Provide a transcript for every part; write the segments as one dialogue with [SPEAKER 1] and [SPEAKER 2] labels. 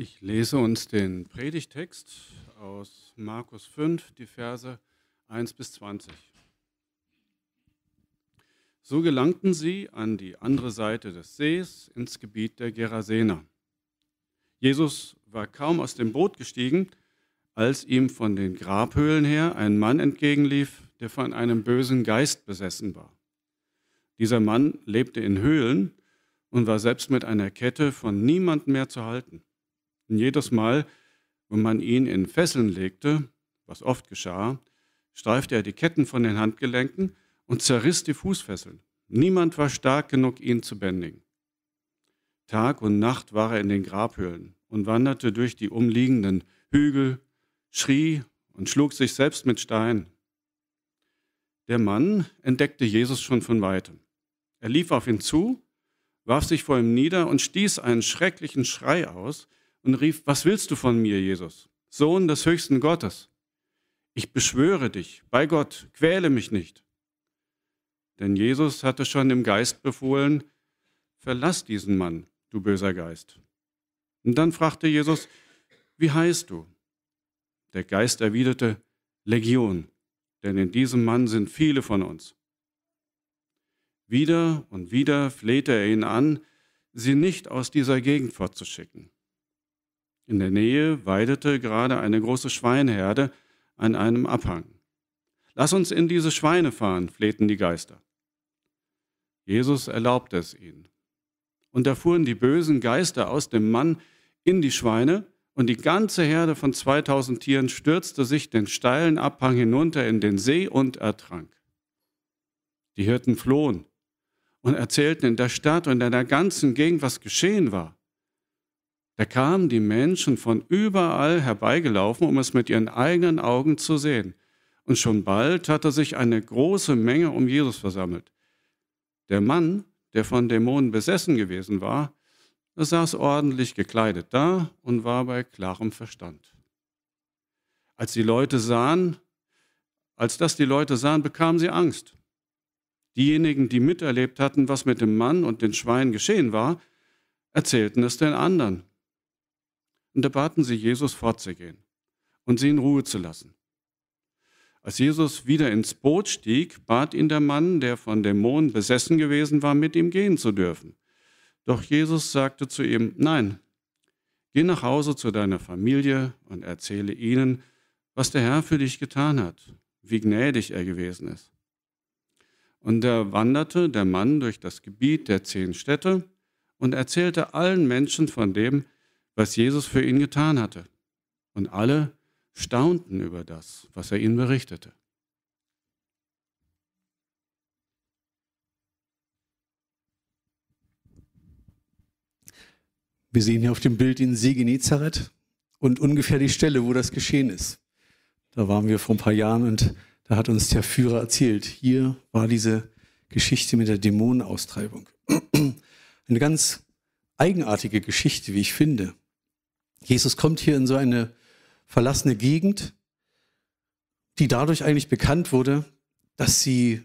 [SPEAKER 1] Ich lese uns den Predigtext aus Markus 5, die Verse 1 bis 20. So gelangten sie an die andere Seite des Sees ins Gebiet der Gerasener. Jesus war kaum aus dem Boot gestiegen, als ihm von den Grabhöhlen her ein Mann entgegenlief, der von einem bösen Geist besessen war. Dieser Mann lebte in Höhlen und war selbst mit einer Kette von niemand mehr zu halten. Und jedes Mal, wenn man ihn in Fesseln legte, was oft geschah, streifte er die Ketten von den Handgelenken und zerriss die Fußfesseln. Niemand war stark genug, ihn zu bändigen. Tag und Nacht war er in den Grabhöhlen und wanderte durch die umliegenden Hügel, schrie und schlug sich selbst mit Steinen. Der Mann entdeckte Jesus schon von weitem. Er lief auf ihn zu, warf sich vor ihm nieder und stieß einen schrecklichen Schrei aus, und rief, was willst du von mir, Jesus, Sohn des höchsten Gottes? Ich beschwöre dich, bei Gott, quäle mich nicht. Denn Jesus hatte schon im Geist befohlen, verlass diesen Mann, du böser Geist. Und dann fragte Jesus, wie heißt du? Der Geist erwiderte, Legion, denn in diesem Mann sind viele von uns. Wieder und wieder flehte er ihn an, sie nicht aus dieser Gegend fortzuschicken. In der Nähe weidete gerade eine große Schweineherde an einem Abhang. Lass uns in diese Schweine fahren, flehten die Geister. Jesus erlaubte es ihnen. Und da fuhren die bösen Geister aus dem Mann in die Schweine, und die ganze Herde von 2000 Tieren stürzte sich den steilen Abhang hinunter in den See und ertrank. Die Hirten flohen und erzählten in der Stadt und in der ganzen Gegend, was geschehen war. Da kamen die Menschen von überall herbeigelaufen, um es mit ihren eigenen Augen zu sehen. Und schon bald hatte sich eine große Menge um Jesus versammelt. Der Mann, der von Dämonen besessen gewesen war, saß ordentlich gekleidet da und war bei klarem Verstand. Als die Leute sahen, als das die Leute sahen, bekamen sie Angst. Diejenigen, die miterlebt hatten, was mit dem Mann und den Schweinen geschehen war, erzählten es den anderen und da baten sie Jesus fortzugehen und sie in Ruhe zu lassen. Als Jesus wieder ins Boot stieg, bat ihn der Mann, der von Dämonen besessen gewesen war, mit ihm gehen zu dürfen. Doch Jesus sagte zu ihm, nein, geh nach Hause zu deiner Familie und erzähle ihnen, was der Herr für dich getan hat, wie gnädig er gewesen ist. Und da wanderte der Mann durch das Gebiet der zehn Städte und erzählte allen Menschen von dem, was Jesus für ihn getan hatte. Und alle staunten über das, was er ihnen berichtete.
[SPEAKER 2] Wir sehen hier auf dem Bild den See Genezareth und ungefähr die Stelle, wo das geschehen ist. Da waren wir vor ein paar Jahren und da hat uns der Führer erzählt, hier war diese Geschichte mit der Dämonenaustreibung. Eine ganz eigenartige Geschichte, wie ich finde. Jesus kommt hier in so eine verlassene Gegend, die dadurch eigentlich bekannt wurde, dass sie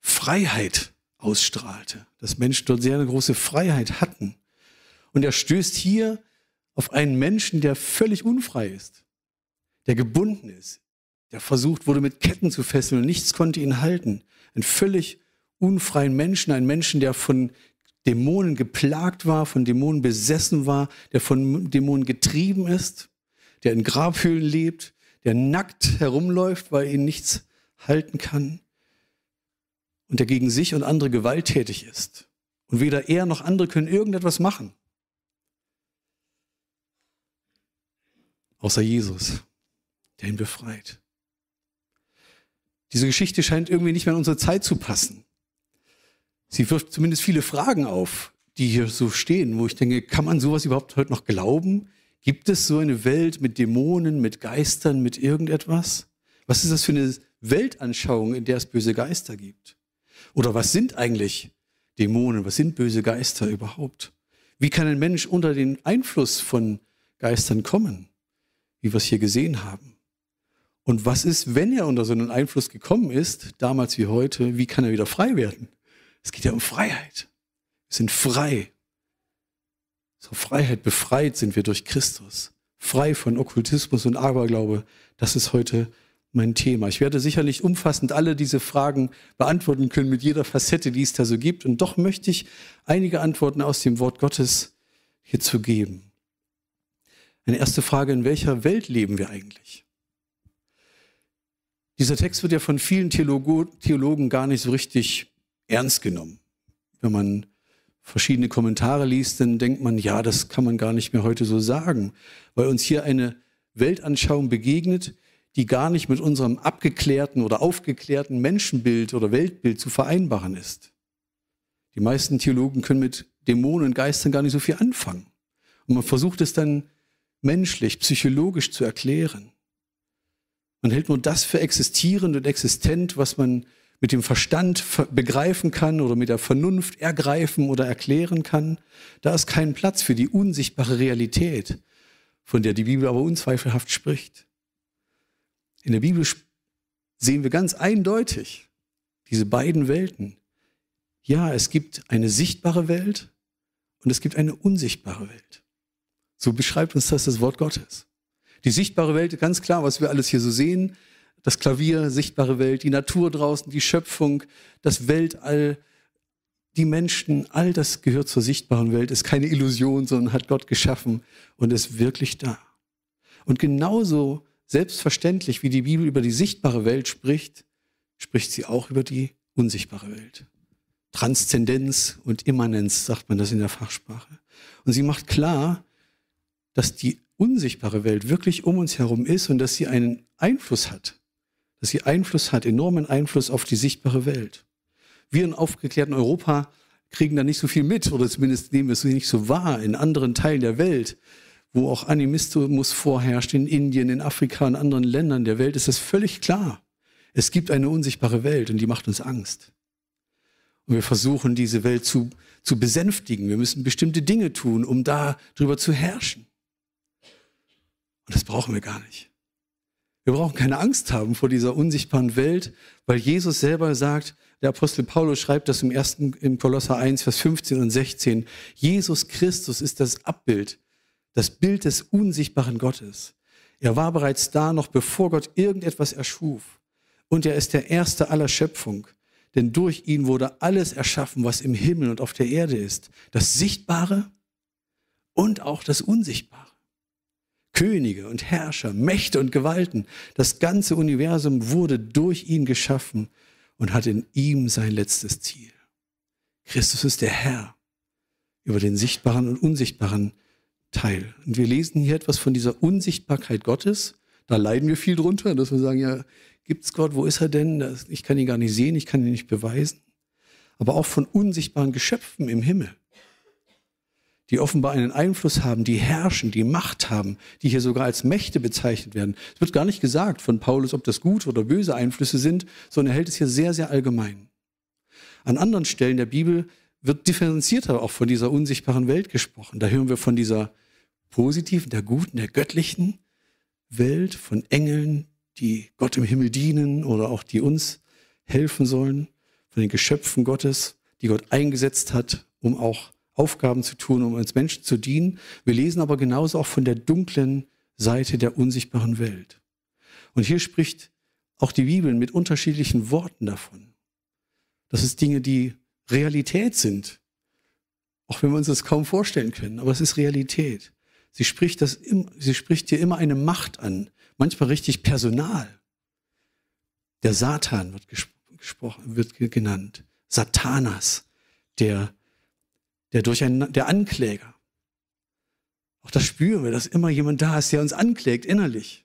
[SPEAKER 2] Freiheit ausstrahlte, dass Menschen dort sehr eine große Freiheit hatten. Und er stößt hier auf einen Menschen, der völlig unfrei ist, der gebunden ist, der versucht wurde, mit Ketten zu fesseln und nichts konnte ihn halten. Ein völlig unfreien Menschen, ein Menschen, der von Dämonen geplagt war, von Dämonen besessen war, der von Dämonen getrieben ist, der in Grabhöhlen lebt, der nackt herumläuft, weil ihn nichts halten kann und der gegen sich und andere gewalttätig ist. Und weder er noch andere können irgendetwas machen. Außer Jesus, der ihn befreit. Diese Geschichte scheint irgendwie nicht mehr in unsere Zeit zu passen sie wirft zumindest viele Fragen auf, die hier so stehen, wo ich denke, kann man sowas überhaupt heute noch glauben? Gibt es so eine Welt mit Dämonen, mit Geistern, mit irgendetwas? Was ist das für eine Weltanschauung, in der es böse Geister gibt? Oder was sind eigentlich Dämonen? Was sind böse Geister überhaupt? Wie kann ein Mensch unter den Einfluss von Geistern kommen, wie wir es hier gesehen haben? Und was ist, wenn er unter so einen Einfluss gekommen ist, damals wie heute, wie kann er wieder frei werden? Es geht ja um Freiheit. Wir sind frei. Unsere Freiheit befreit sind wir durch Christus. Frei von Okkultismus und Aberglaube. Das ist heute mein Thema. Ich werde sicherlich umfassend alle diese Fragen beantworten können mit jeder Facette, die es da so gibt. Und doch möchte ich einige Antworten aus dem Wort Gottes hierzu geben. Eine erste Frage, in welcher Welt leben wir eigentlich? Dieser Text wird ja von vielen Theologen gar nicht so richtig ernst genommen. Wenn man verschiedene Kommentare liest, dann denkt man, ja, das kann man gar nicht mehr heute so sagen, weil uns hier eine Weltanschauung begegnet, die gar nicht mit unserem abgeklärten oder aufgeklärten Menschenbild oder Weltbild zu vereinbaren ist. Die meisten Theologen können mit Dämonen und Geistern gar nicht so viel anfangen. Und man versucht es dann menschlich, psychologisch zu erklären. Man hält nur das für existierend und existent, was man mit dem Verstand begreifen kann oder mit der Vernunft ergreifen oder erklären kann. Da ist kein Platz für die unsichtbare Realität, von der die Bibel aber unzweifelhaft spricht. In der Bibel sehen wir ganz eindeutig diese beiden Welten. Ja, es gibt eine sichtbare Welt und es gibt eine unsichtbare Welt. So beschreibt uns das das Wort Gottes. Die sichtbare Welt, ganz klar, was wir alles hier so sehen, das Klavier, sichtbare Welt, die Natur draußen, die Schöpfung, das Weltall, die Menschen, all das gehört zur sichtbaren Welt, ist keine Illusion, sondern hat Gott geschaffen und ist wirklich da. Und genauso selbstverständlich, wie die Bibel über die sichtbare Welt spricht, spricht sie auch über die unsichtbare Welt. Transzendenz und Immanenz sagt man das in der Fachsprache. Und sie macht klar, dass die unsichtbare Welt wirklich um uns herum ist und dass sie einen Einfluss hat. Dass sie Einfluss hat, enormen Einfluss auf die sichtbare Welt. Wir in aufgeklärten Europa kriegen da nicht so viel mit oder zumindest nehmen wir es nicht so wahr. In anderen Teilen der Welt, wo auch Animismus vorherrscht, in Indien, in Afrika und anderen Ländern der Welt, ist das völlig klar. Es gibt eine unsichtbare Welt und die macht uns Angst. Und wir versuchen, diese Welt zu, zu besänftigen. Wir müssen bestimmte Dinge tun, um da drüber zu herrschen. Und das brauchen wir gar nicht. Wir brauchen keine Angst haben vor dieser unsichtbaren Welt, weil Jesus selber sagt, der Apostel Paulus schreibt das im ersten, im Kolosser 1, Vers 15 und 16. Jesus Christus ist das Abbild, das Bild des unsichtbaren Gottes. Er war bereits da, noch bevor Gott irgendetwas erschuf. Und er ist der Erste aller Schöpfung. Denn durch ihn wurde alles erschaffen, was im Himmel und auf der Erde ist. Das Sichtbare und auch das Unsichtbare. Könige und Herrscher, Mächte und Gewalten. Das ganze Universum wurde durch ihn geschaffen und hat in ihm sein letztes Ziel. Christus ist der Herr über den sichtbaren und unsichtbaren Teil. Und wir lesen hier etwas von dieser Unsichtbarkeit Gottes. Da leiden wir viel drunter, dass wir sagen, ja, gibt's Gott? Wo ist er denn? Ich kann ihn gar nicht sehen, ich kann ihn nicht beweisen. Aber auch von unsichtbaren Geschöpfen im Himmel die offenbar einen Einfluss haben, die herrschen, die Macht haben, die hier sogar als Mächte bezeichnet werden. Es wird gar nicht gesagt von Paulus, ob das gute oder böse Einflüsse sind, sondern er hält es hier sehr, sehr allgemein. An anderen Stellen der Bibel wird differenzierter auch von dieser unsichtbaren Welt gesprochen. Da hören wir von dieser positiven, der guten, der göttlichen Welt, von Engeln, die Gott im Himmel dienen oder auch die uns helfen sollen, von den Geschöpfen Gottes, die Gott eingesetzt hat, um auch Aufgaben zu tun, um uns Menschen zu dienen. Wir lesen aber genauso auch von der dunklen Seite der unsichtbaren Welt. Und hier spricht auch die Bibel mit unterschiedlichen Worten davon. Das ist Dinge, die Realität sind. Auch wenn wir uns das kaum vorstellen können, aber es ist Realität. Sie spricht, das, sie spricht hier immer eine Macht an, manchmal richtig Personal. Der Satan wird gesprochen, wird genannt. Satanas, der der, der Ankläger. Auch das spüren wir, dass immer jemand da ist, der uns anklägt innerlich.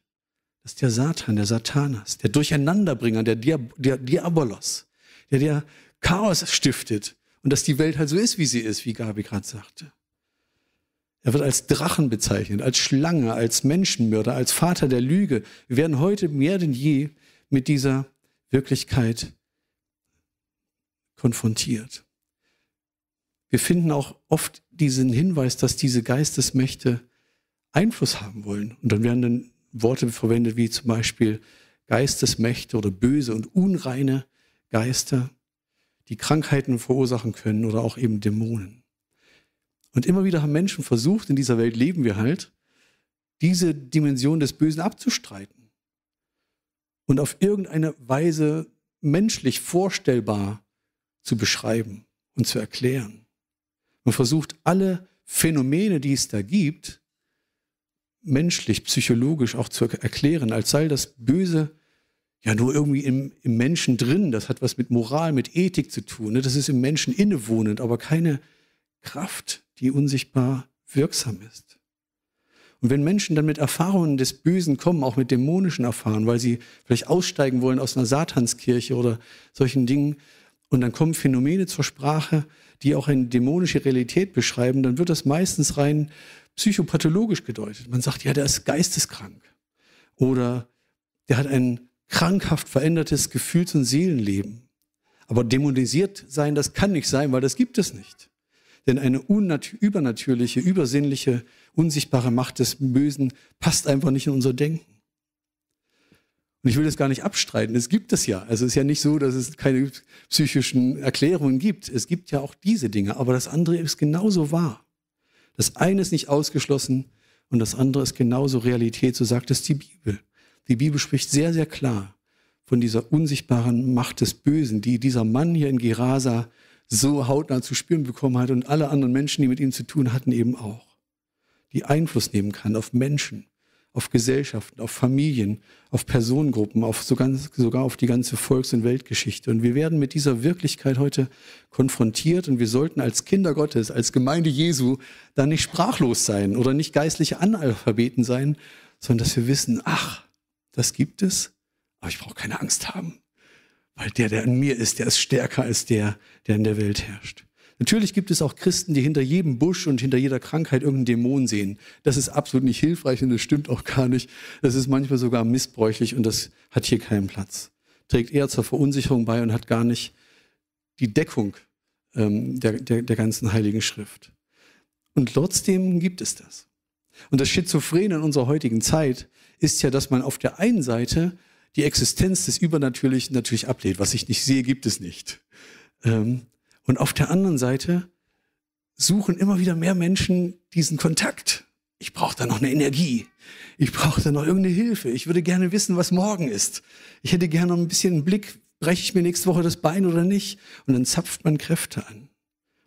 [SPEAKER 2] Das ist der Satan, der Satanas, der Durcheinanderbringer, der, Diab der Diabolos, der der Chaos stiftet und dass die Welt halt so ist, wie sie ist, wie Gabi gerade sagte. Er wird als Drachen bezeichnet, als Schlange, als Menschenmörder, als Vater der Lüge. Wir werden heute mehr denn je mit dieser Wirklichkeit konfrontiert. Wir finden auch oft diesen Hinweis, dass diese Geistesmächte Einfluss haben wollen. Und dann werden dann Worte verwendet wie zum Beispiel Geistesmächte oder böse und unreine Geister, die Krankheiten verursachen können oder auch eben Dämonen. Und immer wieder haben Menschen versucht, in dieser Welt leben wir halt, diese Dimension des Bösen abzustreiten und auf irgendeine Weise menschlich vorstellbar zu beschreiben und zu erklären. Man versucht alle Phänomene, die es da gibt, menschlich, psychologisch auch zu erklären, als sei das Böse ja nur irgendwie im, im Menschen drin. Das hat was mit Moral, mit Ethik zu tun. Ne? Das ist im Menschen innewohnend, aber keine Kraft, die unsichtbar wirksam ist. Und wenn Menschen dann mit Erfahrungen des Bösen kommen, auch mit dämonischen Erfahrungen, weil sie vielleicht aussteigen wollen aus einer Satanskirche oder solchen Dingen, und dann kommen Phänomene zur Sprache, die auch eine dämonische Realität beschreiben, dann wird das meistens rein psychopathologisch gedeutet. Man sagt, ja, der ist geisteskrank. Oder der hat ein krankhaft verändertes Gefühls- und Seelenleben. Aber dämonisiert sein, das kann nicht sein, weil das gibt es nicht. Denn eine übernatürliche, übersinnliche, unsichtbare Macht des Bösen passt einfach nicht in unser Denken. Und ich will das gar nicht abstreiten. Es gibt es ja. Also es ist ja nicht so, dass es keine psychischen Erklärungen gibt. Es gibt ja auch diese Dinge. Aber das andere ist genauso wahr. Das eine ist nicht ausgeschlossen und das andere ist genauso Realität. So sagt es die Bibel. Die Bibel spricht sehr, sehr klar von dieser unsichtbaren Macht des Bösen, die dieser Mann hier in Gerasa so hautnah zu spüren bekommen hat und alle anderen Menschen, die mit ihm zu tun hatten, eben auch. Die Einfluss nehmen kann auf Menschen, auf Gesellschaften, auf Familien, auf Personengruppen, auf sogar, sogar auf die ganze Volks- und Weltgeschichte. Und wir werden mit dieser Wirklichkeit heute konfrontiert und wir sollten als Kinder Gottes, als Gemeinde Jesu, da nicht sprachlos sein oder nicht geistliche Analphabeten sein, sondern dass wir wissen, ach, das gibt es, aber ich brauche keine Angst haben, weil der, der in mir ist, der ist stärker als der, der in der Welt herrscht. Natürlich gibt es auch Christen, die hinter jedem Busch und hinter jeder Krankheit irgendeinen Dämon sehen. Das ist absolut nicht hilfreich und das stimmt auch gar nicht. Das ist manchmal sogar missbräuchlich und das hat hier keinen Platz. Trägt eher zur Verunsicherung bei und hat gar nicht die Deckung ähm, der, der, der ganzen Heiligen Schrift. Und trotzdem gibt es das. Und das Schizophren in unserer heutigen Zeit ist ja, dass man auf der einen Seite die Existenz des Übernatürlichen natürlich ablehnt. Was ich nicht sehe, gibt es nicht. Ähm, und auf der anderen Seite suchen immer wieder mehr Menschen diesen Kontakt. Ich brauche da noch eine Energie. Ich brauche da noch irgendeine Hilfe. Ich würde gerne wissen, was morgen ist. Ich hätte gerne noch ein bisschen einen Blick, breche ich mir nächste Woche das Bein oder nicht? Und dann zapft man Kräfte an.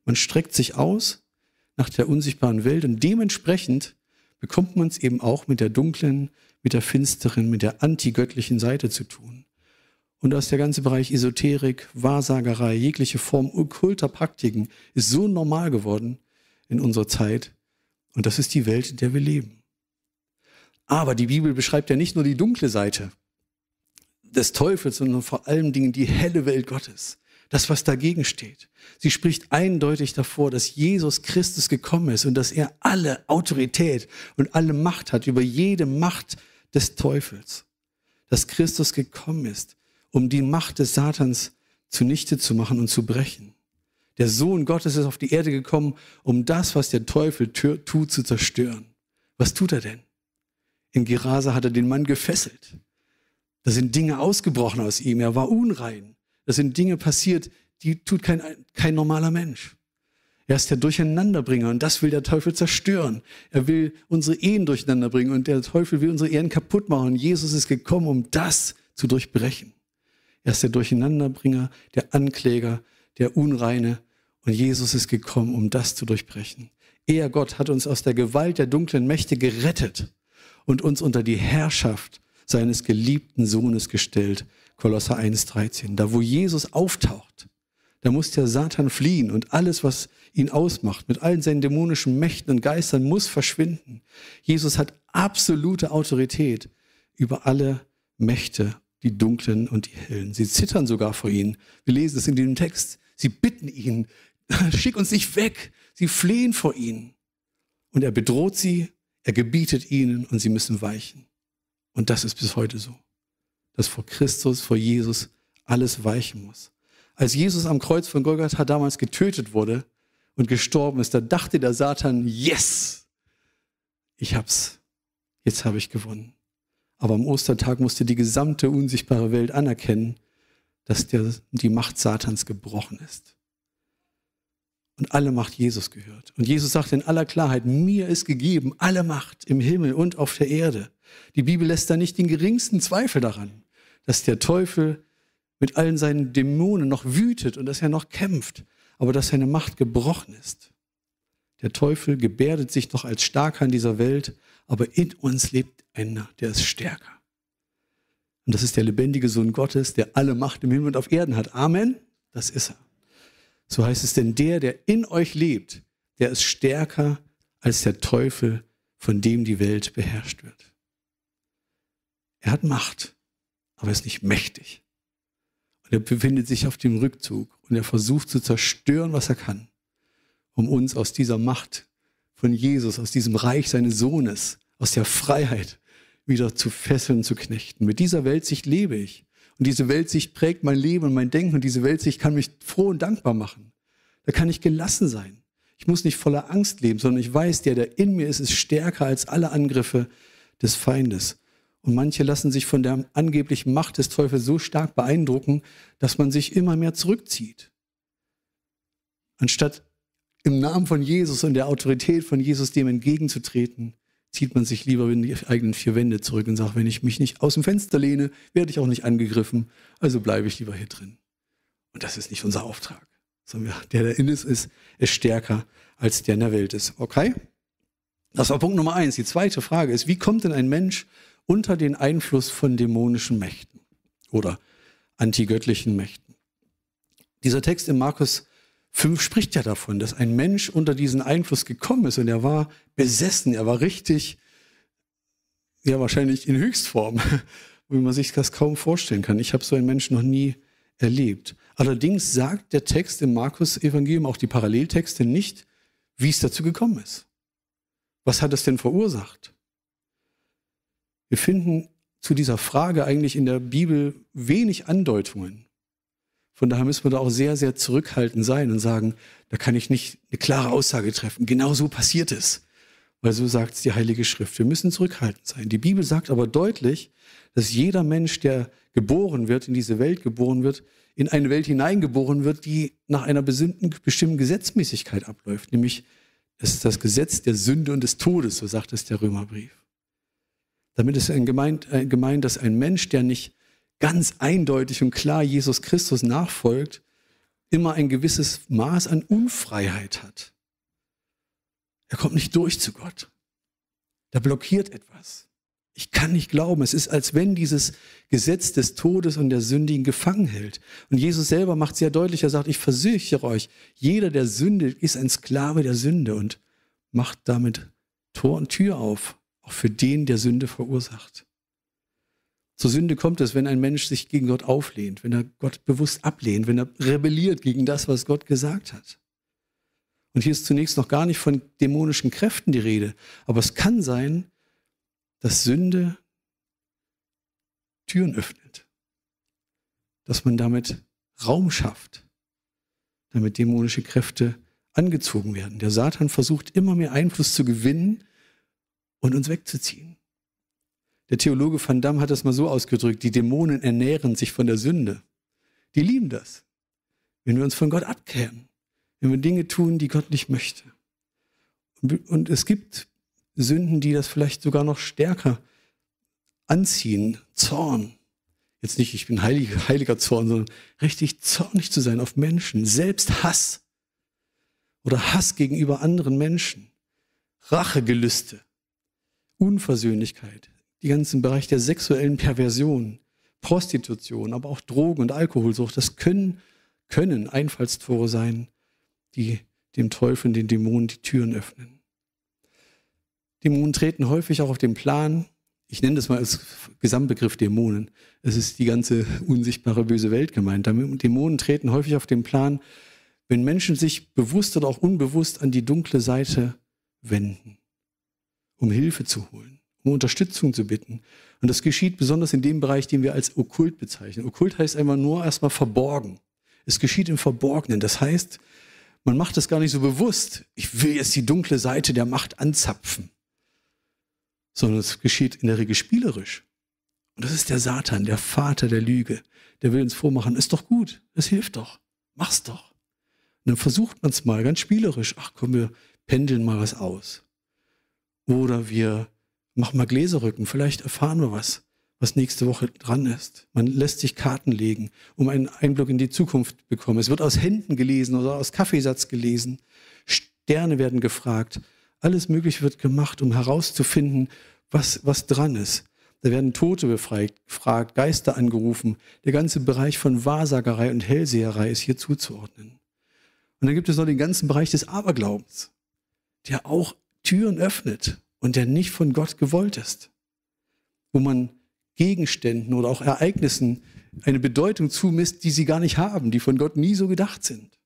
[SPEAKER 2] Man streckt sich aus nach der unsichtbaren Welt und dementsprechend bekommt man es eben auch mit der dunklen, mit der finsteren, mit der antigöttlichen Seite zu tun. Und aus der ganze Bereich Esoterik, Wahrsagerei, jegliche Form okkulter Praktiken ist so normal geworden in unserer Zeit. Und das ist die Welt, in der wir leben. Aber die Bibel beschreibt ja nicht nur die dunkle Seite des Teufels, sondern vor allen Dingen die helle Welt Gottes. Das, was dagegen steht. Sie spricht eindeutig davor, dass Jesus Christus gekommen ist und dass er alle Autorität und alle Macht hat über jede Macht des Teufels. Dass Christus gekommen ist, um die Macht des Satans zunichte zu machen und zu brechen. Der Sohn Gottes ist auf die Erde gekommen, um das, was der Teufel tut, zu zerstören. Was tut er denn? In Gerasa hat er den Mann gefesselt. Da sind Dinge ausgebrochen aus ihm. Er war unrein. Da sind Dinge passiert, die tut kein, kein normaler Mensch. Er ist der Durcheinanderbringer und das will der Teufel zerstören. Er will unsere Ehen durcheinander bringen und der Teufel will unsere Ehen kaputt machen. Und Jesus ist gekommen, um das zu durchbrechen. Er ist der Durcheinanderbringer, der Ankläger, der Unreine. Und Jesus ist gekommen, um das zu durchbrechen. Er, Gott, hat uns aus der Gewalt der dunklen Mächte gerettet und uns unter die Herrschaft seines geliebten Sohnes gestellt. Kolosser 1,13. Da, wo Jesus auftaucht, da muss der Satan fliehen und alles, was ihn ausmacht, mit allen seinen dämonischen Mächten und Geistern, muss verschwinden. Jesus hat absolute Autorität über alle Mächte die dunklen und die hellen. Sie zittern sogar vor ihnen. Wir lesen es in dem Text. Sie bitten ihn, schick uns nicht weg. Sie flehen vor ihnen. Und er bedroht sie, er gebietet ihnen und sie müssen weichen. Und das ist bis heute so, dass vor Christus, vor Jesus alles weichen muss. Als Jesus am Kreuz von Golgatha damals getötet wurde und gestorben ist, da dachte der Satan, yes, ich hab's. Jetzt habe ich gewonnen. Aber am Ostertag musste die gesamte unsichtbare Welt anerkennen, dass der, die Macht Satans gebrochen ist. und alle Macht Jesus gehört. Und Jesus sagt in aller Klarheit, mir ist gegeben alle Macht im Himmel und auf der Erde. Die Bibel lässt da nicht den geringsten Zweifel daran, dass der Teufel mit allen seinen Dämonen noch wütet und dass er noch kämpft, aber dass seine Macht gebrochen ist. Der Teufel gebärdet sich noch als starker in dieser Welt, aber in uns lebt einer, der ist stärker. Und das ist der lebendige Sohn Gottes, der alle Macht im Himmel und auf Erden hat. Amen. Das ist er. So heißt es denn, der, der in euch lebt, der ist stärker als der Teufel, von dem die Welt beherrscht wird. Er hat Macht, aber er ist nicht mächtig. Und er befindet sich auf dem Rückzug und er versucht zu zerstören, was er kann, um uns aus dieser Macht von Jesus, aus diesem Reich seines Sohnes, aus der Freiheit wieder zu fesseln, zu knechten. Mit dieser Weltsicht lebe ich. Und diese Weltsicht prägt mein Leben und mein Denken. Und diese Weltsicht kann mich froh und dankbar machen. Da kann ich gelassen sein. Ich muss nicht voller Angst leben, sondern ich weiß, der, der in mir ist, ist stärker als alle Angriffe des Feindes. Und manche lassen sich von der angeblichen Macht des Teufels so stark beeindrucken, dass man sich immer mehr zurückzieht. Anstatt im Namen von Jesus und der Autorität von Jesus dem entgegenzutreten, zieht man sich lieber in die eigenen vier Wände zurück und sagt, wenn ich mich nicht aus dem Fenster lehne, werde ich auch nicht angegriffen, also bleibe ich lieber hier drin. Und das ist nicht unser Auftrag. Sondern der, der in ist, ist, stärker als der in der Welt ist. Okay? Das war Punkt Nummer eins. Die zweite Frage ist, wie kommt denn ein Mensch unter den Einfluss von dämonischen Mächten oder antigöttlichen Mächten? Dieser Text in Markus 5 spricht ja davon, dass ein Mensch unter diesen Einfluss gekommen ist und er war besessen, er war richtig, ja wahrscheinlich in Höchstform, wie man sich das kaum vorstellen kann. Ich habe so einen Menschen noch nie erlebt. Allerdings sagt der Text im Markus-Evangelium, auch die Paralleltexte, nicht, wie es dazu gekommen ist. Was hat es denn verursacht? Wir finden zu dieser Frage eigentlich in der Bibel wenig Andeutungen. Von daher müssen wir da auch sehr, sehr zurückhaltend sein und sagen, da kann ich nicht eine klare Aussage treffen. Genau so passiert es. Weil so sagt es die Heilige Schrift. Wir müssen zurückhaltend sein. Die Bibel sagt aber deutlich, dass jeder Mensch, der geboren wird, in diese Welt geboren wird, in eine Welt hineingeboren wird, die nach einer bestimmten Gesetzmäßigkeit abläuft. Nämlich, es ist das Gesetz der Sünde und des Todes, so sagt es der Römerbrief. Damit ist gemeint, gemeint, dass ein Mensch, der nicht ganz eindeutig und klar Jesus Christus nachfolgt, immer ein gewisses Maß an Unfreiheit hat. Er kommt nicht durch zu Gott. Da blockiert etwas. Ich kann nicht glauben. Es ist, als wenn dieses Gesetz des Todes und der Sünde ihn gefangen hält. Und Jesus selber macht sehr deutlich, er sagt, ich versichere euch, jeder der Sünde ist ein Sklave der Sünde und macht damit Tor und Tür auf, auch für den, der Sünde verursacht. Zur Sünde kommt es, wenn ein Mensch sich gegen Gott auflehnt, wenn er Gott bewusst ablehnt, wenn er rebelliert gegen das, was Gott gesagt hat. Und hier ist zunächst noch gar nicht von dämonischen Kräften die Rede, aber es kann sein, dass Sünde Türen öffnet, dass man damit Raum schafft, damit dämonische Kräfte angezogen werden. Der Satan versucht immer mehr Einfluss zu gewinnen und uns wegzuziehen. Der Theologe Van Damme hat das mal so ausgedrückt, die Dämonen ernähren sich von der Sünde. Die lieben das, wenn wir uns von Gott abkehren, wenn wir Dinge tun, die Gott nicht möchte. Und es gibt Sünden, die das vielleicht sogar noch stärker anziehen. Zorn. Jetzt nicht, ich bin heiliger, heiliger Zorn, sondern richtig zornig zu sein auf Menschen. Selbsthass. Oder Hass gegenüber anderen Menschen. Rachegelüste. Unversöhnlichkeit die ganzen Bereich der sexuellen Perversion, Prostitution, aber auch Drogen- und Alkoholsucht, das können, können Einfallstore sein, die dem Teufel und den Dämonen die Türen öffnen. Dämonen treten häufig auch auf den Plan, ich nenne das mal als Gesamtbegriff Dämonen. Es ist die ganze unsichtbare böse Welt gemeint. Dämonen treten häufig auf den Plan, wenn Menschen sich bewusst oder auch unbewusst an die dunkle Seite wenden, um Hilfe zu holen um Unterstützung zu bitten. Und das geschieht besonders in dem Bereich, den wir als okkult bezeichnen. Okkult heißt einfach nur erstmal verborgen. Es geschieht im Verborgenen. Das heißt, man macht es gar nicht so bewusst. Ich will jetzt die dunkle Seite der Macht anzapfen. Sondern es geschieht in der Regel spielerisch. Und das ist der Satan, der Vater der Lüge. Der will uns vormachen, ist doch gut, es hilft doch, mach's doch. dann versucht man es mal ganz spielerisch. Ach komm, wir pendeln mal was aus. Oder wir machen mal Gläserrücken, vielleicht erfahren wir was, was nächste Woche dran ist. Man lässt sich Karten legen, um einen Einblick in die Zukunft zu bekommen. Es wird aus Händen gelesen oder aus Kaffeesatz gelesen. Sterne werden gefragt. Alles Mögliche wird gemacht, um herauszufinden, was, was dran ist. Da werden Tote befragt, gefragt, Geister angerufen. Der ganze Bereich von Wahrsagerei und Hellseherei ist hier zuzuordnen. Und dann gibt es noch den ganzen Bereich des Aberglaubens, der auch Türen öffnet und der nicht von Gott gewollt ist. Wo man Gegenständen oder auch Ereignissen eine Bedeutung zumisst, die sie gar nicht haben, die von Gott nie so gedacht sind.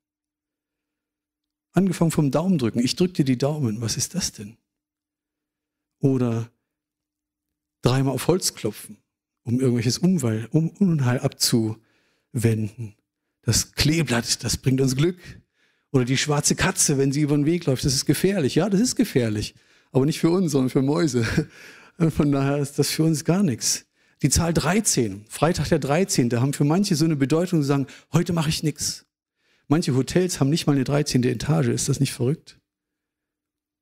[SPEAKER 2] Angefangen vom Daumendrücken. Ich drücke dir die Daumen. Was ist das denn? Oder dreimal auf Holz klopfen, um irgendwelches Unheil, um Unheil abzuwenden. Das Kleeblatt, das bringt uns Glück. Oder die schwarze Katze, wenn sie über den Weg läuft, das ist gefährlich. Ja, das ist gefährlich. Aber nicht für uns, sondern für Mäuse. Von daher ist das für uns gar nichts. Die Zahl 13, Freitag der 13., da haben für manche so eine Bedeutung zu sagen, heute mache ich nichts. Manche Hotels haben nicht mal eine 13. Etage. Ist das nicht verrückt?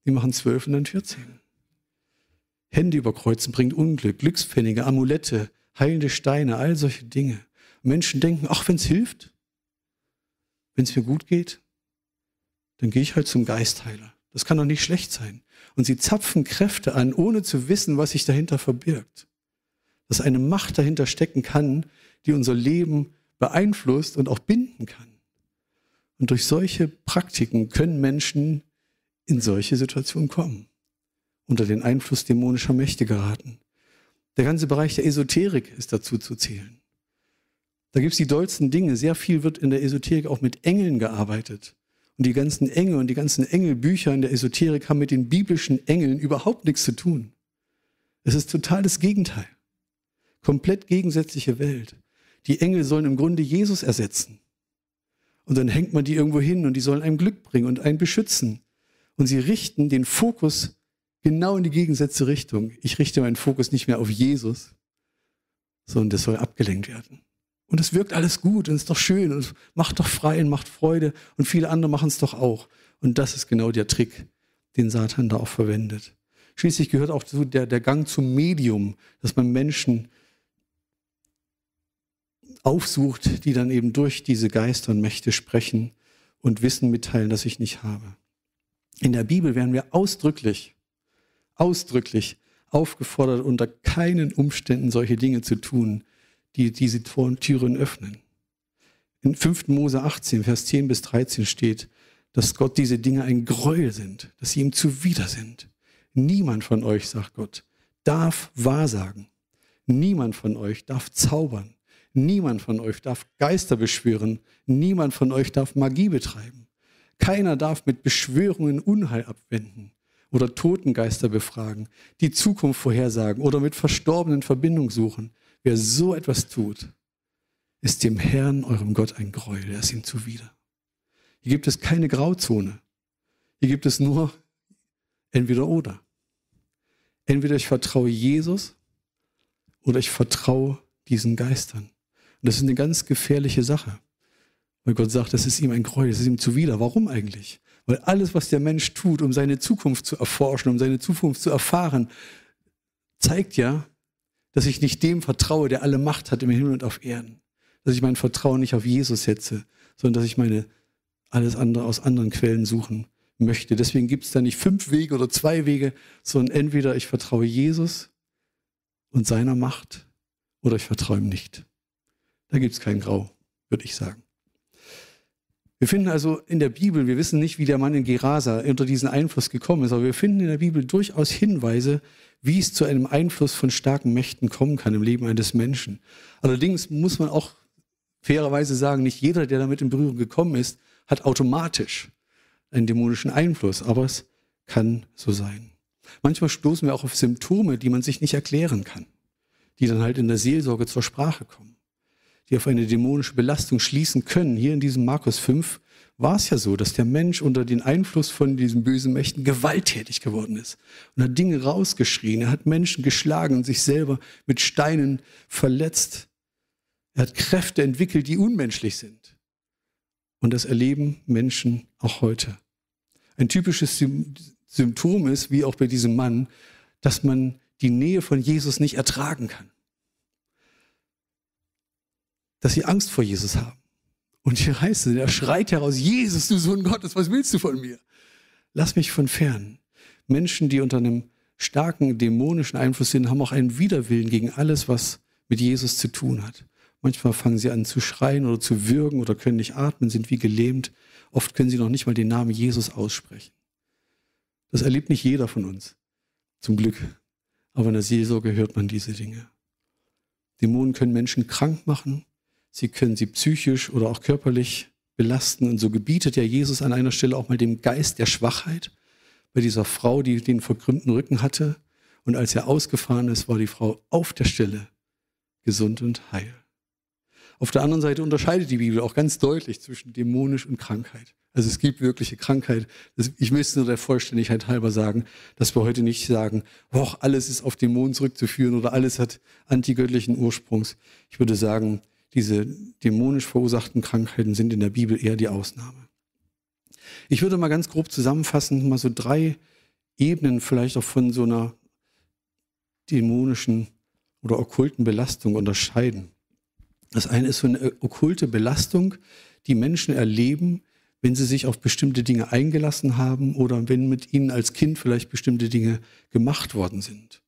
[SPEAKER 2] Die machen 12 und dann 14. Hände überkreuzen bringt Unglück, Glückspfennige, Amulette, heilende Steine, all solche Dinge. Menschen denken, ach, wenn es hilft, wenn es mir gut geht, dann gehe ich halt zum Geistheiler. Das kann doch nicht schlecht sein. Und sie zapfen Kräfte an, ohne zu wissen, was sich dahinter verbirgt. Dass eine Macht dahinter stecken kann, die unser Leben beeinflusst und auch binden kann. Und durch solche Praktiken können Menschen in solche Situationen kommen unter den Einfluss dämonischer Mächte geraten. Der ganze Bereich der Esoterik ist dazu zu zählen. Da gibt es die dollsten Dinge. Sehr viel wird in der Esoterik auch mit Engeln gearbeitet. Und die ganzen Engel und die ganzen Engelbücher in der Esoterik haben mit den biblischen Engeln überhaupt nichts zu tun. Es ist total das Gegenteil. Komplett gegensätzliche Welt. Die Engel sollen im Grunde Jesus ersetzen. Und dann hängt man die irgendwo hin und die sollen einem Glück bringen und einen beschützen. Und sie richten den Fokus genau in die gegensätzliche Richtung. Ich richte meinen Fokus nicht mehr auf Jesus, sondern das soll abgelenkt werden. Und es wirkt alles gut und ist doch schön und macht doch frei und macht Freude und viele andere machen es doch auch. Und das ist genau der Trick, den Satan da auch verwendet. Schließlich gehört auch der, der Gang zum Medium, dass man Menschen aufsucht, die dann eben durch diese Geister und Mächte sprechen und Wissen mitteilen, das ich nicht habe. In der Bibel werden wir ausdrücklich ausdrücklich aufgefordert, unter keinen Umständen solche Dinge zu tun, die diese Türen öffnen. In 5. Mose 18, Vers 10 bis 13 steht, dass Gott diese Dinge ein Gräuel sind, dass sie ihm zuwider sind. Niemand von euch, sagt Gott, darf wahrsagen. Niemand von euch darf zaubern. Niemand von euch darf Geister beschwören. Niemand von euch darf Magie betreiben. Keiner darf mit Beschwörungen Unheil abwenden oder Totengeister befragen, die Zukunft vorhersagen oder mit Verstorbenen Verbindung suchen. Wer so etwas tut, ist dem Herrn, eurem Gott, ein Gräuel. Er ist ihm zuwider. Hier gibt es keine Grauzone. Hier gibt es nur entweder oder. Entweder ich vertraue Jesus oder ich vertraue diesen Geistern. Und das ist eine ganz gefährliche Sache. Weil Gott sagt, das ist ihm ein Gräuel, das ist ihm zuwider. Warum eigentlich? Weil alles, was der Mensch tut, um seine Zukunft zu erforschen, um seine Zukunft zu erfahren, zeigt ja, dass ich nicht dem vertraue, der alle Macht hat im Himmel und auf Erden. Dass ich mein Vertrauen nicht auf Jesus setze, sondern dass ich meine alles andere aus anderen Quellen suchen möchte. Deswegen gibt es da nicht fünf Wege oder zwei Wege, sondern entweder ich vertraue Jesus und seiner Macht oder ich vertraue ihm nicht. Da gibt es kein Grau, würde ich sagen. Wir finden also in der Bibel, wir wissen nicht, wie der Mann in Gerasa unter diesen Einfluss gekommen ist, aber wir finden in der Bibel durchaus Hinweise, wie es zu einem Einfluss von starken Mächten kommen kann im Leben eines Menschen. Allerdings muss man auch fairerweise sagen, nicht jeder, der damit in Berührung gekommen ist, hat automatisch einen dämonischen Einfluss, aber es kann so sein. Manchmal stoßen wir auch auf Symptome, die man sich nicht erklären kann, die dann halt in der Seelsorge zur Sprache kommen die auf eine dämonische Belastung schließen können. Hier in diesem Markus 5 war es ja so, dass der Mensch unter den Einfluss von diesen bösen Mächten gewalttätig geworden ist und hat Dinge rausgeschrien. Er hat Menschen geschlagen und sich selber mit Steinen verletzt. Er hat Kräfte entwickelt, die unmenschlich sind. Und das erleben Menschen auch heute. Ein typisches Symptom ist, wie auch bei diesem Mann, dass man die Nähe von Jesus nicht ertragen kann. Dass sie Angst vor Jesus haben. Und hier heißt es, er schreit heraus, Jesus, du Sohn Gottes, was willst du von mir? Lass mich von fern. Menschen, die unter einem starken dämonischen Einfluss sind, haben auch einen Widerwillen gegen alles, was mit Jesus zu tun hat. Manchmal fangen sie an zu schreien oder zu würgen oder können nicht atmen, sind wie gelähmt. Oft können sie noch nicht mal den Namen Jesus aussprechen. Das erlebt nicht jeder von uns. Zum Glück. Aber in der Seelsorge hört man diese Dinge. Dämonen können Menschen krank machen. Sie können sie psychisch oder auch körperlich belasten. Und so gebietet ja Jesus an einer Stelle auch mal dem Geist der Schwachheit bei dieser Frau, die den verkrümmten Rücken hatte. Und als er ausgefahren ist, war die Frau auf der Stelle gesund und heil. Auf der anderen Seite unterscheidet die Bibel auch ganz deutlich zwischen dämonisch und Krankheit. Also es gibt wirkliche Krankheit. Ich möchte nur der Vollständigkeit halber sagen, dass wir heute nicht sagen, boah, alles ist auf Dämonen zurückzuführen oder alles hat antigöttlichen Ursprungs. Ich würde sagen, diese dämonisch verursachten Krankheiten sind in der Bibel eher die Ausnahme. Ich würde mal ganz grob zusammenfassen, mal so drei Ebenen vielleicht auch von so einer dämonischen oder okkulten Belastung unterscheiden. Das eine ist so eine okkulte Belastung, die Menschen erleben, wenn sie sich auf bestimmte Dinge eingelassen haben oder wenn mit ihnen als Kind vielleicht bestimmte Dinge gemacht worden sind.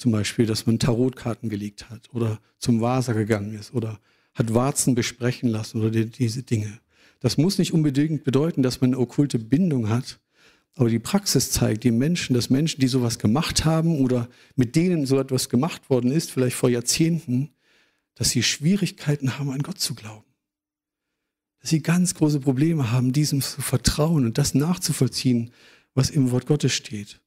[SPEAKER 2] Zum Beispiel, dass man Tarotkarten gelegt hat oder zum Waser gegangen ist oder hat Warzen besprechen lassen oder die, diese Dinge. Das muss nicht unbedingt bedeuten, dass man eine okkulte Bindung hat, aber die Praxis zeigt, die Menschen, dass Menschen, die sowas gemacht haben oder mit denen so etwas gemacht worden ist, vielleicht vor Jahrzehnten, dass sie Schwierigkeiten haben, an Gott zu glauben. Dass sie ganz große Probleme haben, diesem zu vertrauen und das nachzuvollziehen, was im Wort Gottes steht.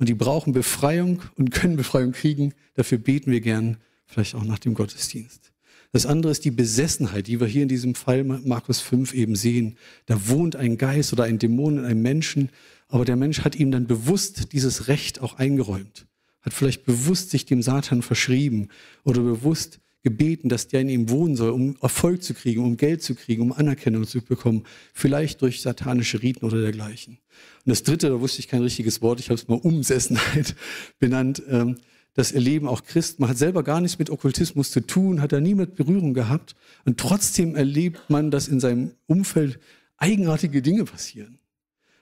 [SPEAKER 2] Und die brauchen Befreiung und können Befreiung kriegen. Dafür beten wir gern, vielleicht auch nach dem Gottesdienst. Das andere ist die Besessenheit, die wir hier in diesem Fall Markus 5 eben sehen. Da wohnt ein Geist oder ein Dämon in einem Menschen, aber der Mensch hat ihm dann bewusst dieses Recht auch eingeräumt, hat vielleicht bewusst sich dem Satan verschrieben oder bewusst gebeten, dass der in ihm wohnen soll, um Erfolg zu kriegen, um Geld zu kriegen, um Anerkennung zu bekommen, vielleicht durch satanische Riten oder dergleichen. Und das Dritte, da wusste ich kein richtiges Wort, ich habe es mal Umsessenheit benannt, ähm, das erleben auch Christen. Man hat selber gar nichts mit Okkultismus zu tun, hat da nie mit Berührung gehabt und trotzdem erlebt man, dass in seinem Umfeld eigenartige Dinge passieren.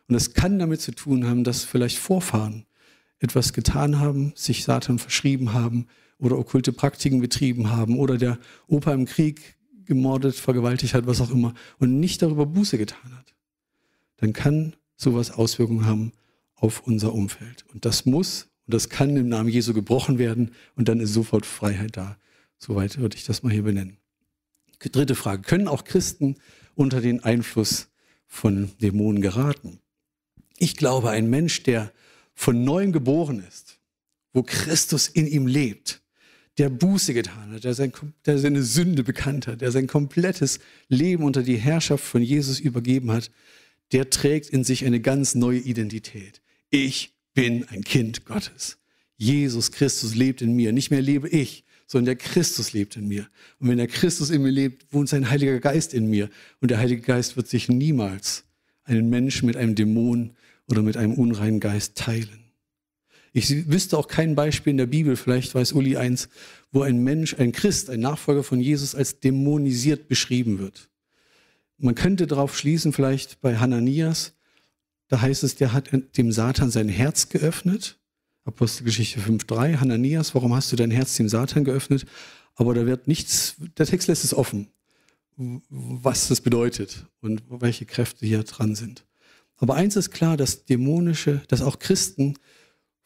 [SPEAKER 2] Und das kann damit zu tun haben, dass vielleicht Vorfahren etwas getan haben, sich Satan verschrieben haben oder okkulte Praktiken betrieben haben oder der Opa im Krieg gemordet, vergewaltigt hat, was auch immer, und nicht darüber Buße getan hat, dann kann sowas Auswirkungen haben auf unser Umfeld. Und das muss und das kann im Namen Jesu gebrochen werden und dann ist sofort Freiheit da. Soweit würde ich das mal hier benennen. Dritte Frage. Können auch Christen unter den Einfluss von Dämonen geraten? Ich glaube, ein Mensch, der von neuem geboren ist, wo Christus in ihm lebt, der Buße getan hat, der, sein, der seine Sünde bekannt hat, der sein komplettes Leben unter die Herrschaft von Jesus übergeben hat, der trägt in sich eine ganz neue Identität. Ich bin ein Kind Gottes. Jesus Christus lebt in mir. Nicht mehr lebe ich, sondern der Christus lebt in mir. Und wenn der Christus in mir lebt, wohnt sein Heiliger Geist in mir. Und der Heilige Geist wird sich niemals einen Menschen mit einem Dämon oder mit einem unreinen Geist teilen. Ich wüsste auch kein Beispiel in der Bibel, vielleicht weiß Uli eins, wo ein Mensch, ein Christ, ein Nachfolger von Jesus als dämonisiert beschrieben wird. Man könnte darauf schließen, vielleicht bei Hananias, da heißt es, der hat dem Satan sein Herz geöffnet. Apostelgeschichte 5.3, Hananias, warum hast du dein Herz dem Satan geöffnet? Aber da wird nichts, der Text lässt es offen, was das bedeutet und welche Kräfte hier dran sind. Aber eins ist klar, dass dämonische, dass auch Christen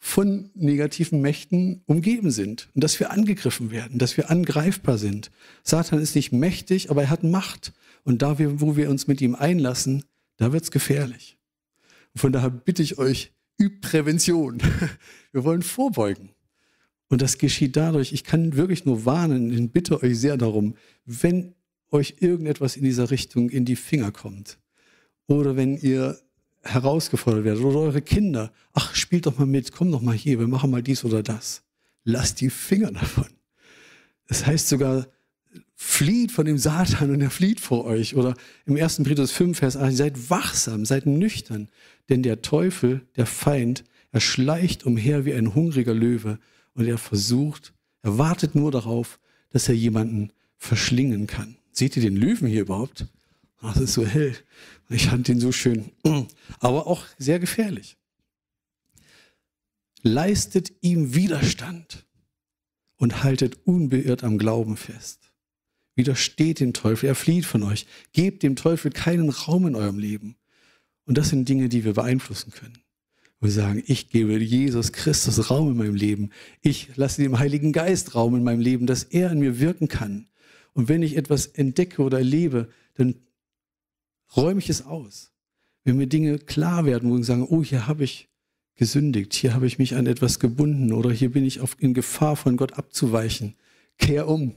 [SPEAKER 2] von negativen Mächten umgeben sind und dass wir angegriffen werden, dass wir angreifbar sind. Satan ist nicht mächtig, aber er hat Macht. Und da, wir, wo wir uns mit ihm einlassen, da wird's gefährlich. Und von daher bitte ich euch, übt Prävention. Wir wollen vorbeugen. Und das geschieht dadurch, ich kann wirklich nur warnen und bitte euch sehr darum, wenn euch irgendetwas in dieser Richtung in die Finger kommt oder wenn ihr herausgefordert werdet oder eure Kinder, ach, spielt doch mal mit, komm doch mal hier, wir machen mal dies oder das. Lasst die Finger davon. Das heißt sogar, flieht von dem Satan und er flieht vor euch. Oder im 1. Petrus 5, Vers 8, seid wachsam, seid nüchtern, denn der Teufel, der Feind, er schleicht umher wie ein hungriger Löwe und er versucht, er wartet nur darauf, dass er jemanden verschlingen kann. Seht ihr den Löwen hier überhaupt? Das ist so hell. Ich fand den so schön. Aber auch sehr gefährlich. Leistet ihm Widerstand und haltet unbeirrt am Glauben fest. Widersteht dem Teufel, er flieht von euch. Gebt dem Teufel keinen Raum in eurem Leben. Und das sind Dinge, die wir beeinflussen können. Wir sagen, ich gebe Jesus Christus Raum in meinem Leben. Ich lasse dem Heiligen Geist Raum in meinem Leben, dass er an mir wirken kann. Und wenn ich etwas entdecke oder erlebe, dann räume ich es aus. Wenn mir Dinge klar werden, wo ich sage, oh, hier habe ich gesündigt, hier habe ich mich an etwas gebunden oder hier bin ich auf, in Gefahr von Gott abzuweichen, kehr um.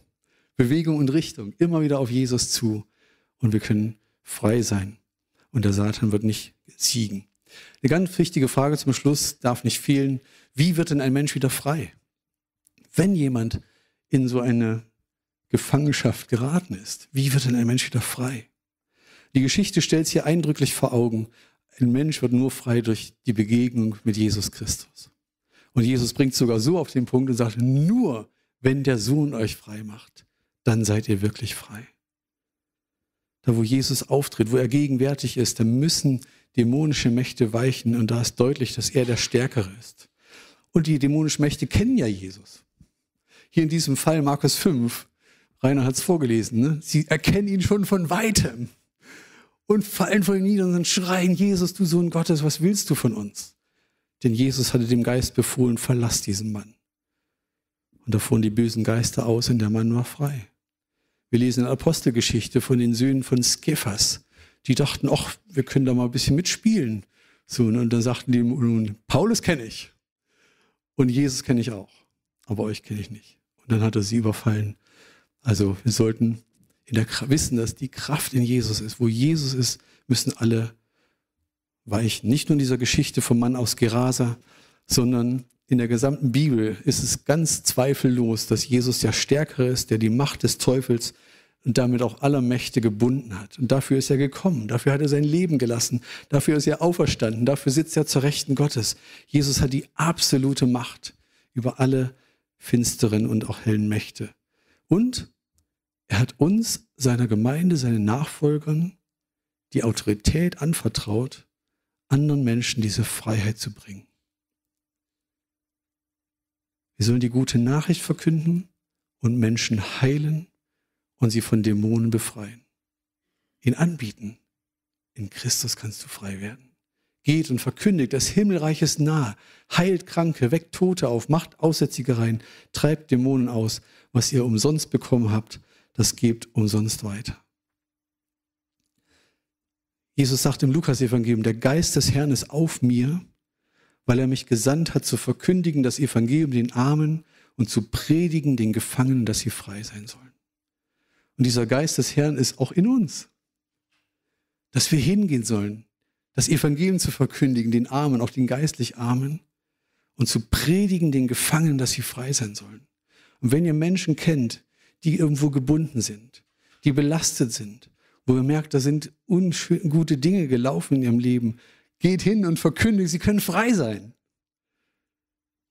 [SPEAKER 2] Bewegung und Richtung, immer wieder auf Jesus zu und wir können frei sein. Und der Satan wird nicht siegen. Eine ganz wichtige Frage zum Schluss darf nicht fehlen. Wie wird denn ein Mensch wieder frei? Wenn jemand in so eine Gefangenschaft geraten ist, wie wird denn ein Mensch wieder frei? Die Geschichte stellt es hier eindrücklich vor Augen. Ein Mensch wird nur frei durch die Begegnung mit Jesus Christus. Und Jesus bringt es sogar so auf den Punkt und sagt, nur wenn der Sohn euch frei macht, dann seid ihr wirklich frei. Da, wo Jesus auftritt, wo er gegenwärtig ist, da müssen dämonische Mächte weichen und da ist deutlich, dass er der Stärkere ist. Und die dämonischen Mächte kennen ja Jesus. Hier in diesem Fall Markus 5, Rainer hat es vorgelesen, ne? sie erkennen ihn schon von weitem und fallen vor ihm nieder und schreien, Jesus, du Sohn Gottes, was willst du von uns? Denn Jesus hatte dem Geist befohlen, verlass diesen Mann. Und da fuhren die bösen Geister aus und der Mann war frei. Wir lesen in Apostelgeschichte von den Söhnen von Skephas. Die dachten, ach, wir können da mal ein bisschen mitspielen. So, und dann sagten die, nun, Paulus kenne ich. Und Jesus kenne ich auch. Aber euch kenne ich nicht. Und dann hat er sie überfallen. Also wir sollten in der, wissen, dass die Kraft in Jesus ist. Wo Jesus ist, müssen alle weichen. Nicht nur in dieser Geschichte vom Mann aus Gerasa, sondern in der gesamten Bibel ist es ganz zweifellos, dass Jesus der Stärkere ist, der die Macht des Teufels und damit auch aller Mächte gebunden hat. Und dafür ist er gekommen, dafür hat er sein Leben gelassen, dafür ist er auferstanden, dafür sitzt er zur Rechten Gottes. Jesus hat die absolute Macht über alle finsteren und auch hellen Mächte. Und er hat uns, seiner Gemeinde, seinen Nachfolgern, die Autorität anvertraut, anderen Menschen diese Freiheit zu bringen. Wir sollen die gute Nachricht verkünden und Menschen heilen und sie von Dämonen befreien. Ihn anbieten. In Christus kannst du frei werden. Geht und verkündigt, das Himmelreich ist nahe, heilt Kranke, weckt Tote auf, macht Aussätzige rein, treibt Dämonen aus. Was ihr umsonst bekommen habt, das gebt umsonst weiter. Jesus sagt im Lukas-Evangelium, der Geist des Herrn ist auf mir, weil er mich gesandt hat, zu verkündigen das Evangelium den Armen und zu predigen den Gefangenen, dass sie frei sein sollen. Und dieser Geist des Herrn ist auch in uns, dass wir hingehen sollen, das Evangelium zu verkündigen, den Armen, auch den geistlich Armen, und zu predigen den Gefangenen, dass sie frei sein sollen. Und wenn ihr Menschen kennt, die irgendwo gebunden sind, die belastet sind, wo ihr merkt, da sind ungute Dinge gelaufen in ihrem Leben, Geht hin und verkündigt, sie können frei sein.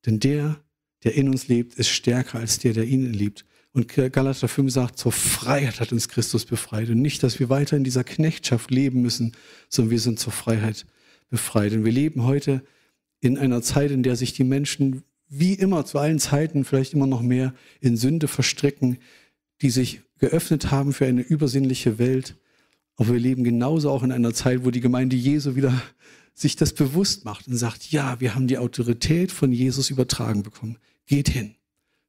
[SPEAKER 2] Denn der, der in uns lebt, ist stärker als der, der ihn liebt. Und Galater 5 sagt, zur Freiheit hat uns Christus befreit. Und nicht, dass wir weiter in dieser Knechtschaft leben müssen, sondern wir sind zur Freiheit befreit. Und wir leben heute in einer Zeit, in der sich die Menschen wie immer zu allen Zeiten, vielleicht immer noch mehr, in Sünde verstricken, die sich geöffnet haben für eine übersinnliche Welt. Aber wir leben genauso auch in einer Zeit, wo die Gemeinde Jesu wieder sich das bewusst macht und sagt, ja, wir haben die Autorität von Jesus übertragen bekommen. Geht hin,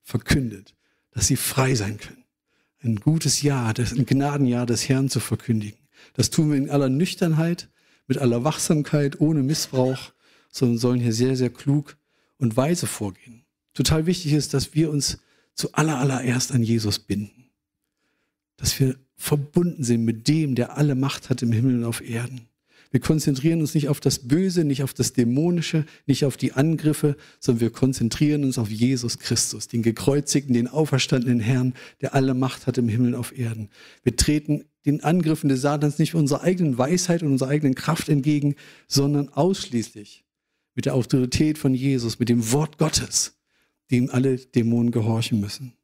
[SPEAKER 2] verkündet, dass sie frei sein können. Ein gutes Jahr, ein Gnadenjahr des Herrn zu verkündigen. Das tun wir in aller Nüchternheit, mit aller Wachsamkeit, ohne Missbrauch, sondern sollen hier sehr, sehr klug und weise vorgehen. Total wichtig ist, dass wir uns zu allerallererst an Jesus binden. Dass wir verbunden sind mit dem, der alle Macht hat im Himmel und auf Erden Wir konzentrieren uns nicht auf das Böse, nicht auf das Dämonische, nicht auf die Angriffe, sondern wir konzentrieren uns auf Jesus Christus, den gekreuzigten, den auferstandenen Herrn, der alle Macht hat im Himmel und auf Erden. Wir treten den Angriffen des Satans nicht unserer eigenen Weisheit und unserer eigenen Kraft entgegen, sondern ausschließlich mit der Autorität von Jesus, mit dem Wort Gottes, dem alle Dämonen gehorchen müssen.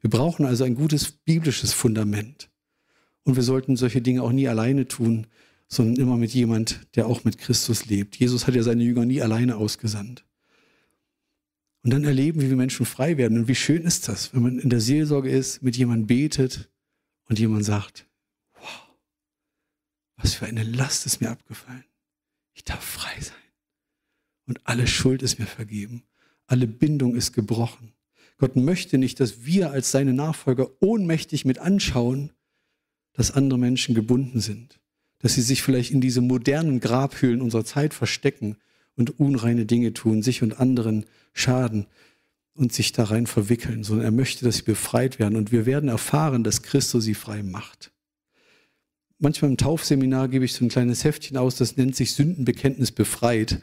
[SPEAKER 2] Wir brauchen also ein gutes biblisches Fundament. Und wir sollten solche Dinge auch nie alleine tun, sondern immer mit jemand, der auch mit Christus lebt. Jesus hat ja seine Jünger nie alleine ausgesandt. Und dann erleben, wie wir Menschen frei werden. Und wie schön ist das, wenn man in der Seelsorge ist, mit jemandem betet und jemand sagt, wow, was für eine Last ist mir abgefallen. Ich darf frei sein. Und alle Schuld ist mir vergeben. Alle Bindung ist gebrochen. Gott möchte nicht, dass wir als seine Nachfolger ohnmächtig mit anschauen, dass andere Menschen gebunden sind, dass sie sich vielleicht in diese modernen Grabhöhlen unserer Zeit verstecken und unreine Dinge tun, sich und anderen schaden und sich da rein verwickeln, sondern er möchte, dass sie befreit werden. Und wir werden erfahren, dass Christus sie frei macht. Manchmal im Taufseminar gebe ich so ein kleines Heftchen aus, das nennt sich Sündenbekenntnis befreit,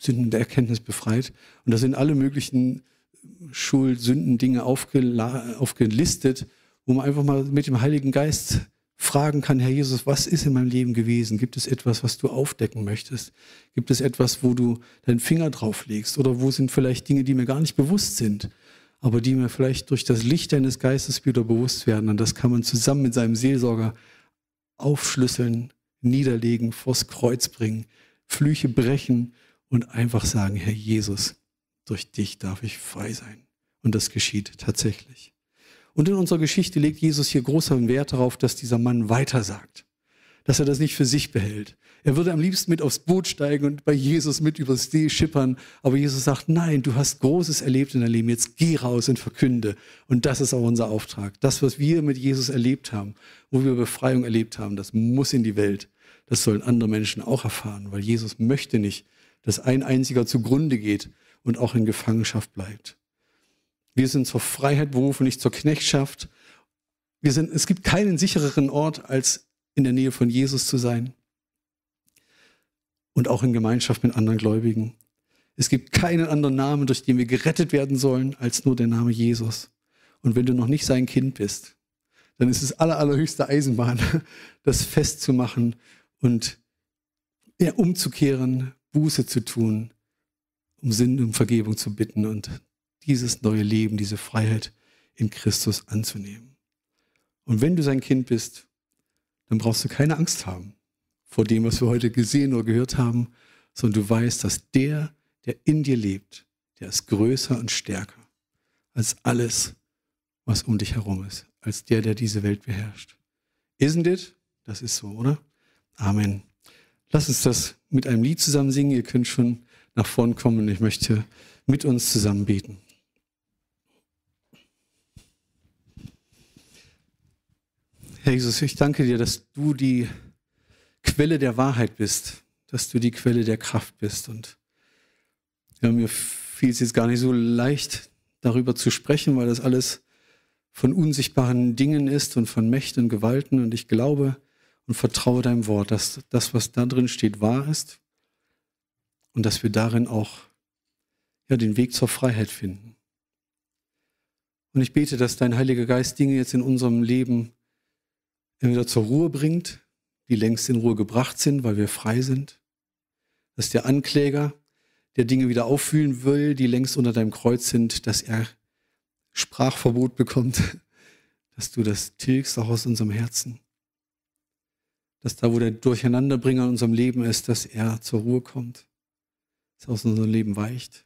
[SPEAKER 2] äh, Sündenerkenntnis befreit. Und da sind alle möglichen Schuld, Sünden, Dinge aufgelistet, wo man einfach mal mit dem Heiligen Geist fragen kann, Herr Jesus, was ist in meinem Leben gewesen? Gibt es etwas, was du aufdecken möchtest? Gibt es etwas, wo du deinen Finger drauf legst? Oder wo sind vielleicht Dinge, die mir gar nicht bewusst sind, aber die mir vielleicht durch das Licht deines Geistes wieder bewusst werden? Und das kann man zusammen mit seinem Seelsorger aufschlüsseln, niederlegen, vors Kreuz bringen, Flüche brechen und einfach sagen, Herr Jesus, durch dich darf ich frei sein. Und das geschieht tatsächlich. Und in unserer Geschichte legt Jesus hier großen Wert darauf, dass dieser Mann weitersagt. Dass er das nicht für sich behält. Er würde am liebsten mit aufs Boot steigen und bei Jesus mit übers See schippern. Aber Jesus sagt, nein, du hast Großes erlebt in deinem Leben. Jetzt geh raus und verkünde. Und das ist auch unser Auftrag. Das, was wir mit Jesus erlebt haben, wo wir Befreiung erlebt haben, das muss in die Welt. Das sollen andere Menschen auch erfahren, weil Jesus möchte nicht, dass ein einziger zugrunde geht und auch in Gefangenschaft bleibt. Wir sind zur Freiheit berufen, nicht zur Knechtschaft. Wir sind, es gibt keinen sichereren Ort, als in der Nähe von Jesus zu sein und auch in Gemeinschaft mit anderen Gläubigen. Es gibt keinen anderen Namen, durch den wir gerettet werden sollen, als nur der Name Jesus. Und wenn du noch nicht sein Kind bist, dann ist es aller, allerhöchste Eisenbahn, das festzumachen und umzukehren, Buße zu tun, um Sinn und Vergebung zu bitten und dieses neue Leben, diese Freiheit in Christus anzunehmen. Und wenn du sein Kind bist, dann brauchst du keine Angst haben vor dem, was wir heute gesehen oder gehört haben, sondern du weißt, dass der, der in dir lebt, der ist größer und stärker als alles, was um dich herum ist, als der, der diese Welt beherrscht. Isn't it? Das ist so, oder? Amen. Lass uns das mit einem Lied zusammen singen. Ihr könnt schon nach vorn kommen. Ich möchte mit uns zusammen beten. Herr Jesus, ich danke dir, dass du die Quelle der Wahrheit bist, dass du die Quelle der Kraft bist. Und ja, mir fiel es jetzt gar nicht so leicht, darüber zu sprechen, weil das alles von unsichtbaren Dingen ist und von Mächten und Gewalten. Und ich glaube und vertraue deinem Wort, dass das, was da drin steht, wahr ist und dass wir darin auch ja, den Weg zur Freiheit finden. Und ich bete, dass dein Heiliger Geist Dinge jetzt in unserem Leben wieder zur Ruhe bringt, die längst in Ruhe gebracht sind, weil wir frei sind. Dass der Ankläger, der Dinge wieder auffühlen will, die längst unter deinem Kreuz sind, dass er Sprachverbot bekommt, dass du das tilgst auch aus unserem Herzen. Dass da, wo der Durcheinanderbringer in unserem Leben ist, dass er zur Ruhe kommt, dass er aus unserem Leben weicht.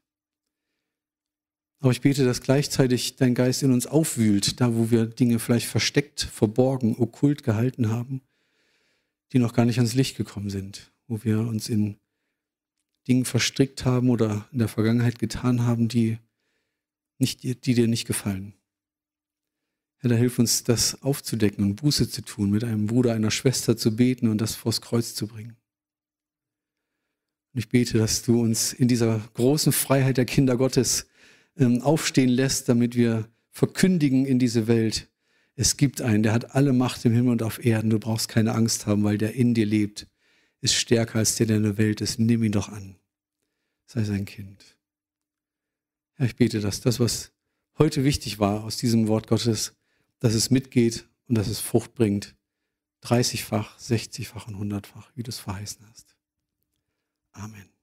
[SPEAKER 2] Aber ich bete, dass gleichzeitig dein Geist in uns aufwühlt, da wo wir Dinge vielleicht versteckt, verborgen, okkult gehalten haben, die noch gar nicht ans Licht gekommen sind, wo wir uns in Dingen verstrickt haben oder in der Vergangenheit getan haben, die, nicht, die dir nicht gefallen. Herr, da hilf uns, das aufzudecken und Buße zu tun, mit einem Bruder, einer Schwester zu beten und das vors Kreuz zu bringen. Und ich bete, dass du uns in dieser großen Freiheit der Kinder Gottes ähm, aufstehen lässt, damit wir verkündigen in diese Welt. Es gibt einen, der hat alle Macht im Himmel und auf Erden. Du brauchst keine Angst haben, weil der in dir lebt. ist stärker als der, der in der Welt ist. Nimm ihn doch an. Sei sein Kind. Ja, ich bete, dass das, was heute wichtig war aus diesem Wort Gottes, dass es mitgeht und dass es Frucht bringt. 30-fach, 60-fach und 100-fach, wie du es verheißen hast. Amen.